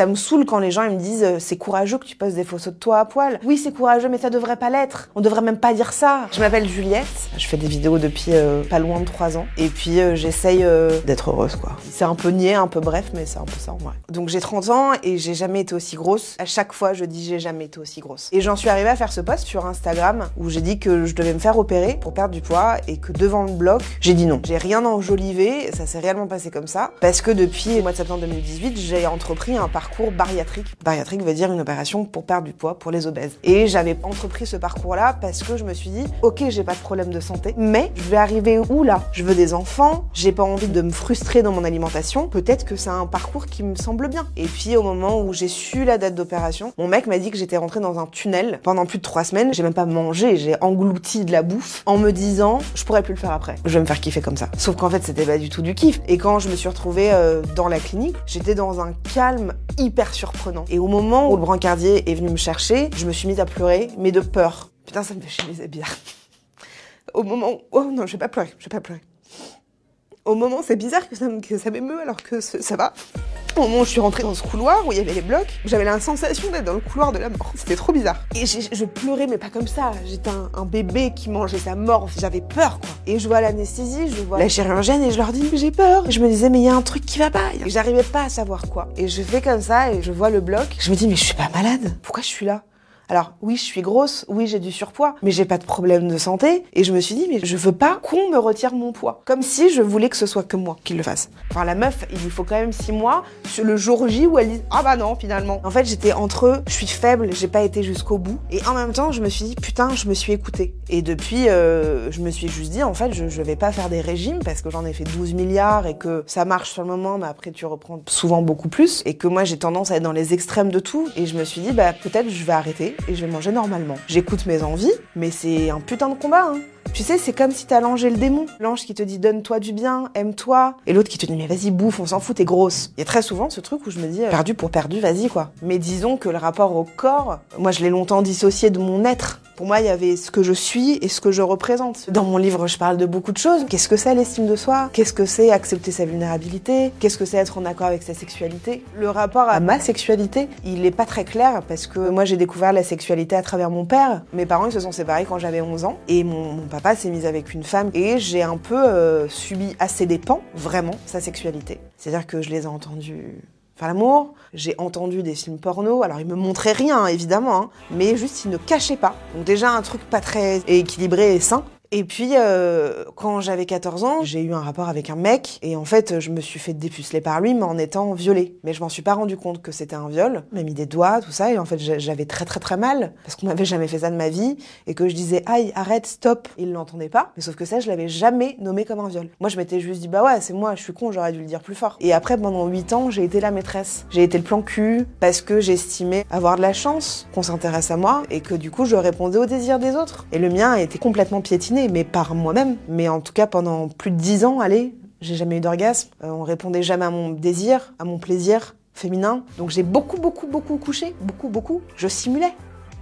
Ça me saoule quand les gens me disent euh, c'est courageux que tu poses des photos de toi à poil. Oui, c'est courageux, mais ça devrait pas l'être. On devrait même pas dire ça. Je m'appelle Juliette. Je fais des vidéos depuis euh, pas loin de 3 ans. Et puis euh, j'essaye d'être heureuse, quoi. C'est un peu niais, un peu bref, mais c'est un peu ça en vrai. Donc j'ai 30 ans et j'ai jamais été aussi grosse. À chaque fois, je dis j'ai jamais été aussi grosse. Et j'en suis arrivée à faire ce post sur Instagram où j'ai dit que je devais me faire opérer pour perdre du poids et que devant le bloc, j'ai dit non. J'ai rien enjolivé, ça s'est réellement passé comme ça. Parce que depuis le mois de septembre 2018, j'ai entrepris un parcours bariatrique. Bariatrique veut dire une opération pour perdre du poids pour les obèses. Et j'avais entrepris ce parcours-là parce que je me suis dit, ok, j'ai pas de problème de santé, mais je vais arriver où là? Je veux des enfants, j'ai pas envie de me frustrer dans mon alimentation. Peut-être que c'est un parcours qui me semble bien. Et puis au moment où j'ai su la date d'opération, mon mec m'a dit que j'étais rentrée dans un tunnel pendant plus de trois semaines. J'ai même pas mangé, j'ai englouti de la bouffe en me disant, je pourrais plus le faire après. Je vais me faire kiffer comme ça. Sauf qu'en fait, c'était pas du tout du kiff. Et quand je me suis retrouvée euh, dans la clinique, j'étais dans un calme hyper surprenant. Et au moment où le brancardier est venu me chercher, je me suis mise à pleurer, mais de peur. Putain, ça me fait chier les bien. Au moment où... Oh non, je vais pas pleurer, je vais pas pleurer. Au moment, c'est bizarre que ça, que ça m'émeut alors que ça va. Au moment où je suis rentrée dans ce couloir où il y avait les blocs, j'avais la sensation d'être dans le couloir de la mort. C'était trop bizarre. Et je pleurais, mais pas comme ça. J'étais un, bébé qui mangeait sa mort. J'avais peur, quoi. Et je vois l'anesthésie, je vois la chirurgienne et je leur dis, mais j'ai peur. Et je me disais, mais il y a un truc qui va pas. J'arrivais pas à savoir quoi. Et je fais comme ça et je vois le bloc. Je me dis, mais je suis pas malade. Pourquoi je suis là? Alors oui, je suis grosse, oui, j'ai du surpoids, mais j'ai pas de problème de santé. Et je me suis dit, mais je veux pas qu'on me retire mon poids. Comme si je voulais que ce soit que moi qui le fasse. Enfin, la meuf, il lui faut quand même six mois sur le jour J où elle dit, ah bah non, finalement. En fait, j'étais entre eux, je suis faible, j'ai pas été jusqu'au bout. Et en même temps, je me suis dit, putain, je me suis écoutée. Et depuis, euh, je me suis juste dit, en fait, je, je vais pas faire des régimes parce que j'en ai fait 12 milliards et que ça marche sur le moment, mais après tu reprends souvent beaucoup plus. Et que moi, j'ai tendance à être dans les extrêmes de tout. Et je me suis dit, bah peut-être je vais arrêter et je vais normalement. J'écoute mes envies, mais c'est un putain de combat. Hein. Tu sais, c'est comme si t'as l'ange le démon. L'ange qui te dit donne-toi du bien, aime-toi. Et l'autre qui te dit mais vas-y bouffe, on s'en fout, t'es grosse. Il y a très souvent ce truc où je me dis euh, perdu pour perdu, vas-y quoi. Mais disons que le rapport au corps, moi je l'ai longtemps dissocié de mon être. Pour moi, il y avait ce que je suis et ce que je représente. Dans mon livre, je parle de beaucoup de choses. Qu'est-ce que c'est l'estime de soi? Qu'est-ce que c'est accepter sa vulnérabilité? Qu'est-ce que c'est être en accord avec sa sexualité? Le rapport à ma sexualité, il est pas très clair parce que moi j'ai découvert la sexualité à travers mon père. Mes parents ils se sont séparés quand j'avais 11 ans et mon, mon papa s'est mis avec une femme et j'ai un peu euh, subi à ses dépens vraiment sa sexualité. C'est-à-dire que je les ai entendus l'amour, j'ai entendu des films porno, alors ils me montraient rien évidemment, hein, mais juste ils ne cachaient pas. Donc déjà un truc pas très équilibré et sain. Et puis, euh, quand j'avais 14 ans, j'ai eu un rapport avec un mec, et en fait, je me suis fait dépuceler par lui, mais en étant violée. Mais je m'en suis pas rendu compte que c'était un viol. M'a mis des doigts, tout ça, et en fait, j'avais très très très mal, parce qu'on m'avait jamais fait ça de ma vie, et que je disais, aïe, arrête, stop. Il l'entendait pas, mais sauf que ça, je l'avais jamais nommé comme un viol. Moi, je m'étais juste dit, bah ouais, c'est moi, je suis con, j'aurais dû le dire plus fort. Et après, pendant 8 ans, j'ai été la maîtresse. J'ai été le plan cul, parce que j'estimais avoir de la chance qu'on s'intéresse à moi, et que du coup, je répondais aux désirs des autres. Et le mien a été complètement piétiné mais par moi-même. Mais en tout cas, pendant plus de dix ans, allez, j'ai jamais eu d'orgasme. Euh, on répondait jamais à mon désir, à mon plaisir féminin. Donc j'ai beaucoup, beaucoup, beaucoup couché. Beaucoup, beaucoup. Je simulais.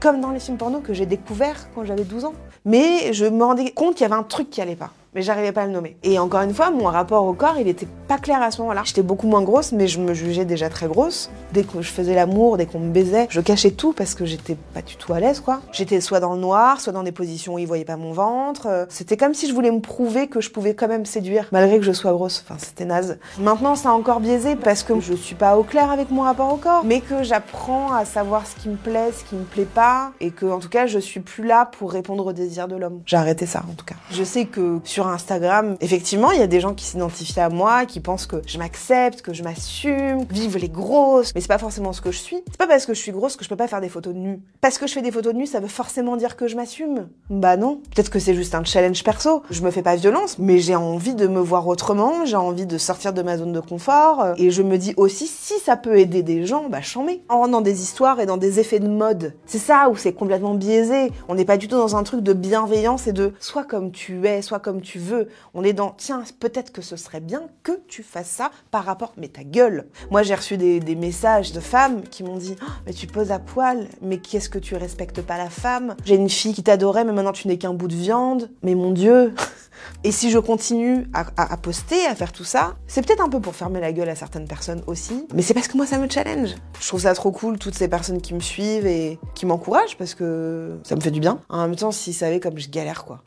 Comme dans les films porno que j'ai découvert quand j'avais 12 ans. Mais je me rendais compte qu'il y avait un truc qui allait pas mais j'arrivais pas à le nommer. Et encore une fois, mon rapport au corps, il était pas clair à ce moment-là. J'étais beaucoup moins grosse, mais je me jugeais déjà très grosse. Dès que je faisais l'amour, dès qu'on me baisait, je cachais tout parce que j'étais pas du tout à l'aise, quoi. J'étais soit dans le noir, soit dans des positions où ils voyaient pas mon ventre. C'était comme si je voulais me prouver que je pouvais quand même séduire, malgré que je sois grosse. Enfin, c'était naze. Maintenant, ça a encore biaisé parce que je suis pas au clair avec mon rapport au corps, mais que j'apprends à savoir ce qui me plaît, ce qui me plaît pas, et que, en tout cas, je suis plus là pour répondre aux désirs de l'homme. J'ai arrêté ça, en tout cas. Je sais que Instagram, effectivement, il y a des gens qui s'identifient à moi, qui pensent que je m'accepte, que je m'assume, vive les grosses, mais c'est pas forcément ce que je suis. C'est pas parce que je suis grosse que je peux pas faire des photos de nu. Parce que je fais des photos de nu, ça veut forcément dire que je m'assume. Bah non. Peut-être que c'est juste un challenge perso. Je me fais pas violence, mais j'ai envie de me voir autrement, j'ai envie de sortir de ma zone de confort, et je me dis aussi, si ça peut aider des gens, bah j'en. En dans des histoires et dans des effets de mode. C'est ça où c'est complètement biaisé. On n'est pas du tout dans un truc de bienveillance et de soit comme tu es, soit comme tu veux. On est dans, tiens, peut-être que ce serait bien que tu fasses ça par rapport, mais ta gueule. Moi, j'ai reçu des, messages de femmes qui m'ont dit, oh, mais tu poses à poil, mais qu'est-ce que tu respectes pas la femme? J'ai une fille qui t'adorait, mais maintenant tu n'es qu'un bout de viande. Mais mon Dieu Et si je continue à, à, à poster, à faire tout ça, c'est peut-être un peu pour fermer la gueule à certaines personnes aussi, mais c'est parce que moi ça me challenge. Je trouve ça trop cool, toutes ces personnes qui me suivent et qui m'encouragent parce que ça me fait du bien. En même temps, s'ils savaient comme je galère quoi.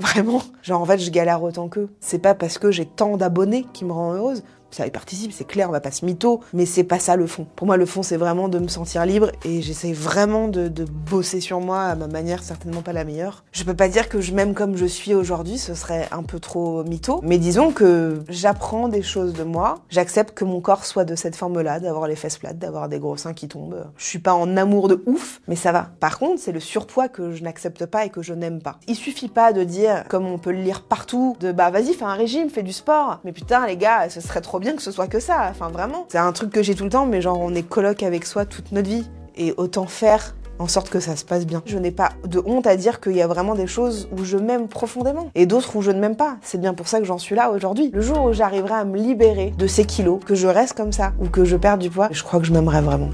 Vraiment, genre en fait je galère autant qu'eux. C'est pas parce que j'ai tant d'abonnés qui me rend heureuse, ça y participe, c'est clair, on va pas se mytho, mais c'est pas ça le fond. Pour moi, le fond, c'est vraiment de me sentir libre et j'essaie vraiment de, de, bosser sur moi à ma manière, certainement pas la meilleure. Je peux pas dire que je m'aime comme je suis aujourd'hui, ce serait un peu trop mytho, mais disons que j'apprends des choses de moi, j'accepte que mon corps soit de cette forme-là, d'avoir les fesses plates, d'avoir des gros seins qui tombent. Je suis pas en amour de ouf, mais ça va. Par contre, c'est le surpoids que je n'accepte pas et que je n'aime pas. Il suffit pas de dire, comme on peut le lire partout, de bah vas-y, fais un régime, fais du sport. Mais putain, les gars, ce serait trop bien que ce soit que ça, enfin vraiment. C'est un truc que j'ai tout le temps, mais genre on est coloc avec soi toute notre vie. Et autant faire en sorte que ça se passe bien. Je n'ai pas de honte à dire qu'il y a vraiment des choses où je m'aime profondément et d'autres où je ne m'aime pas. C'est bien pour ça que j'en suis là aujourd'hui. Le jour où j'arriverai à me libérer de ces kilos, que je reste comme ça ou que je perds du poids, je crois que je m'aimerais vraiment.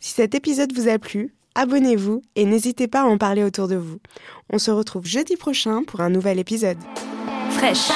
Si cet épisode vous a plu, abonnez-vous et n'hésitez pas à en parler autour de vous. On se retrouve jeudi prochain pour un nouvel épisode. Fraîche.